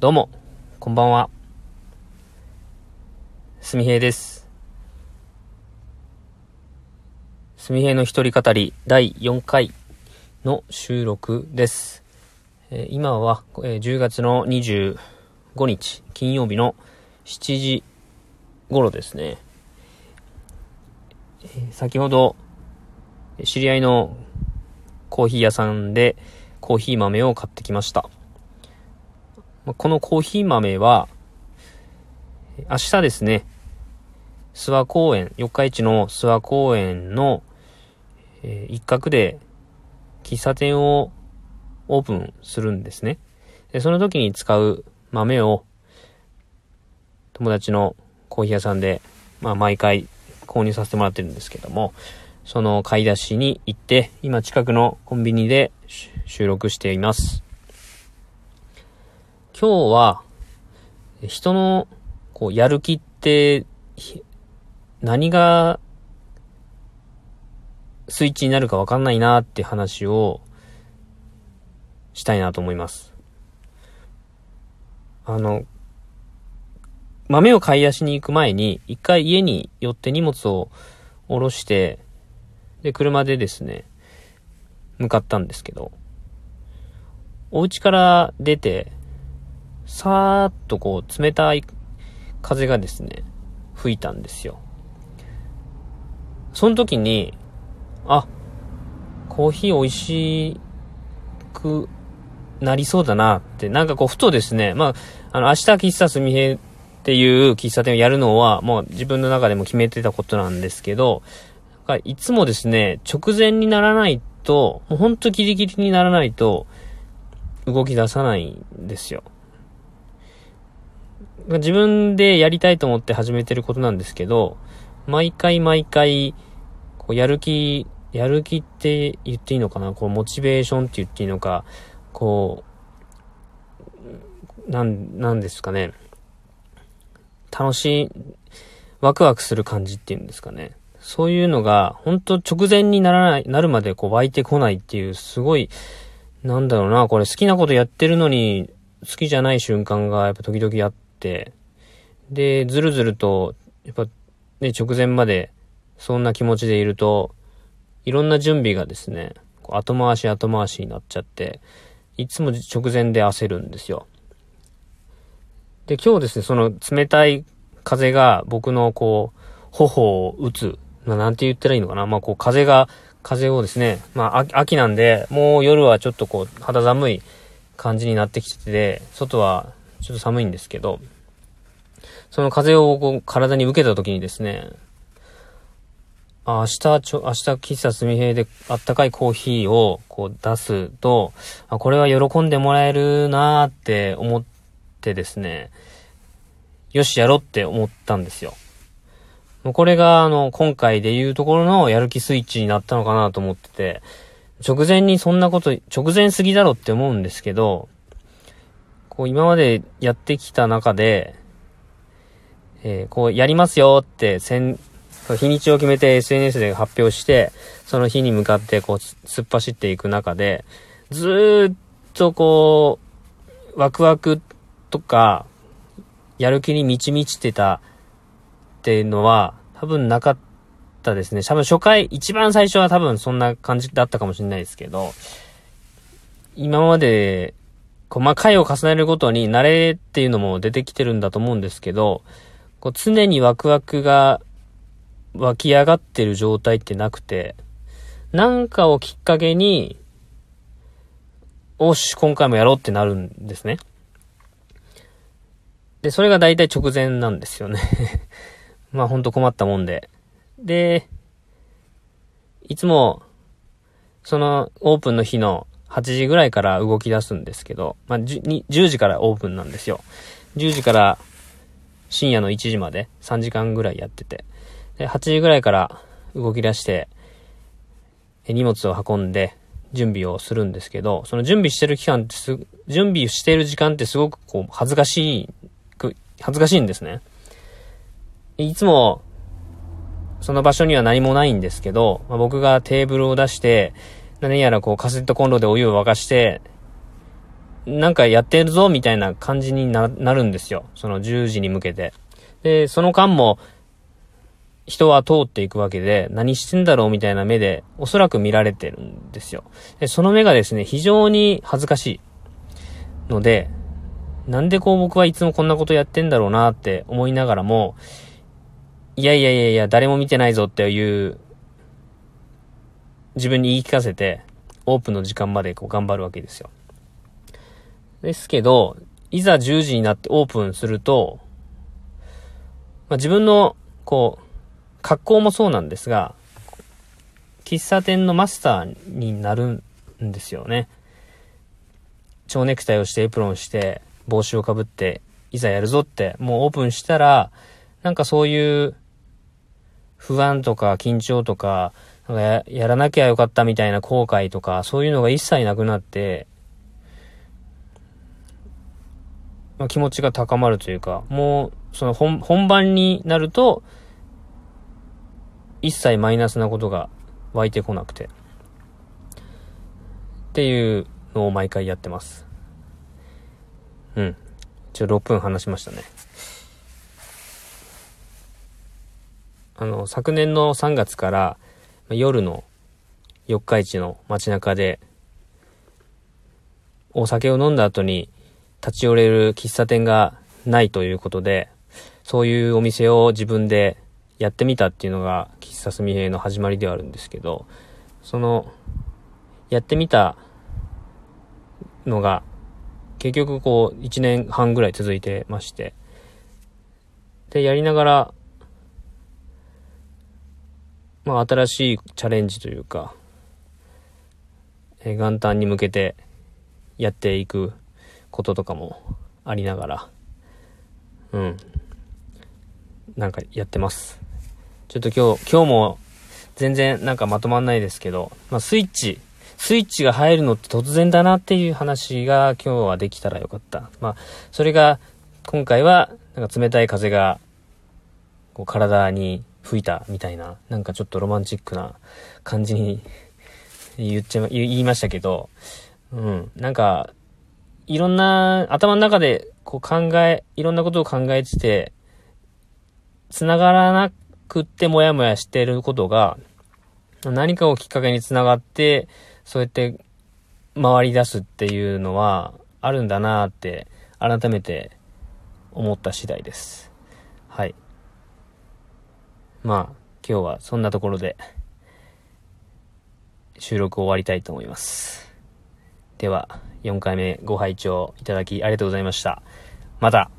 どうも、こんばんは。すみへいです。すみへいの一人語り第4回の収録です。えー、今は、えー、10月の25日金曜日の7時頃ですね。えー、先ほど、知り合いのコーヒー屋さんでコーヒー豆を買ってきました。このコーヒー豆は、明日ですね、諏訪公園、四日市の諏訪公園の、え、一角で喫茶店をオープンするんですね。で、その時に使う豆を友達のコーヒー屋さんで、まあ毎回購入させてもらってるんですけども、その買い出しに行って、今近くのコンビニで収録しています。今日は、人の、こう、やる気って、何が、スイッチになるかわかんないなって話を、したいなと思います。あの、豆を買い出しに行く前に、一回家に寄って荷物を下ろして、で、車でですね、向かったんですけど、お家から出て、さーっとこう、冷たい風がですね、吹いたんですよ。その時に、あ、コーヒー美味しくなりそうだなって、なんかこう、ふとですね、まあ、あの、明日喫茶すみへっていう喫茶店をやるのは、もう自分の中でも決めてたことなんですけど、いつもですね、直前にならないと、もうほんとギリギリにならないと、動き出さないんですよ。自分でやりたいと思って始めてることなんですけど、毎回毎回、こうやる気、やる気って言っていいのかな？こう、モチベーションって言っていいのか、こう、なん、なんですかね？楽しい、ワクワクする感じっていうんですかね？そういうのが、本当直前にならない、なるまでこう湧いてこないっていう、すごい、なんだろうな、これ好きなことやってるのに、好きじゃない瞬間がやっぱ時々あって、、で、ずるずると、やっぱね、直前までそんな気持ちでいると、いろんな準備がですね、後回し後回しになっちゃって、いつも直前で焦るんですよ。で、今日ですね、その冷たい風が僕のこう、頬を打つ。まあ、なんて言ったらいいのかな。まあ、こう、風が、風をですね、まあ、秋なんで、もう夜はちょっとこう、肌寒い感じになってきてて、外はちょっと寒いんですけど、その風をこう体に受けた時にですね、あ明日ちょ、明日喫茶すみへいであったかいコーヒーをこう出すと、あ、これは喜んでもらえるなーって思ってですね、よし、やろうって思ったんですよ。もうこれが、あの、今回で言うところのやる気スイッチになったのかなと思ってて、直前にそんなこと、直前すぎだろって思うんですけど、こう今までやってきた中で、えー、こうやりますよって先、日にちを決めて SNS で発表して、その日に向かってこう突っ走っていく中で、ずっとこう、ワクワクとか、やる気に満ち満ちてたっていうのは多分なかったですね。多分初回、一番最初は多分そんな感じだったかもしれないですけど、今までこう、まあ、回を重ねるごとに慣れっていうのも出てきてるんだと思うんですけど、こう、常にワクワクが湧き上がってる状態ってなくて、なんかをきっかけに、おし、今回もやろうってなるんですね。で、それが大体直前なんですよね まあほんと困ったもんで。で、いつも、そのオープンの日の8時ぐらいから動き出すんですけど、まあ、10, 10時からオープンなんですよ。10時から深夜の1時まで3時間ぐらいやってて、で、8時ぐらいから動き出して、荷物を運んで準備をするんですけど、その準備してる期間ってす、準備してる時間ってすごくこう、恥ずかしい、恥ずかしいんですね。いつも、その場所には何もないんですけど、まあ、僕がテーブルを出して、何やらこうカセットコンロでお湯を沸かして、なんかやってるぞ、みたいな感じになるんですよ。その10時に向けて。で、その間も、人は通っていくわけで、何してんだろうみたいな目で、おそらく見られてるんですよ。で、その目がですね、非常に恥ずかしい。ので、なんでこう僕はいつもこんなことやってんだろうなって思いながらも、いやいやいやいや、誰も見てないぞっていう、自分に言い聞かせて、オープンの時間までこう頑張るわけですよ。ですけど、いざ10時になってオープンすると、まあ、自分の、こう、格好もそうなんですが、喫茶店のマスターになるんですよね。蝶ネクタイをしてエプロンして、帽子をかぶって、いざやるぞって、もうオープンしたら、なんかそういう不安とか緊張とか、なんかややらなきゃよかったみたいな後悔とか、そういうのが一切なくなって、まあ、気持ちが高まるというか、もう、その本、本番になると、一切マイナスなことが湧いてこなくて。っていうのを毎回やってます。うん。一応6分話しましたね。あの、昨年の3月から夜の四日市の街中でお酒を飲んだ後に立ち寄れる喫茶店がないということで、そういうお店を自分でやってみたっていうのが喫茶すみへの始まりではあるんですけど、その、やってみたのが、結局こう、1年半ぐらい続いてまして、で、やりながら、まあ、新しいチャレンジというか、え元旦に向けてやっていくこととかもありながら、うん。なんかやってます。ちょっと今日、今日も全然なんかまとまんないですけど、まあスイッチ、スイッチが入るのって突然だなっていう話が今日はできたらよかった。まあ、それが今回はなんか冷たい風がこう体に吹いたみたいな、なんかちょっとロマンチックな感じに 言っちゃ、言いましたけど、うん、なんかいろんな、頭の中でこう考え、いろんなことを考えてて、繋がらなくってもやもやしてることが、何かをきっかけに繋がって、そうやって回り出すっていうのはあるんだなって、改めて思った次第です。まあ、今日はそんなところで、収録を終わりたいと思います。では、4回目ご拝聴いただきありがとうございました。また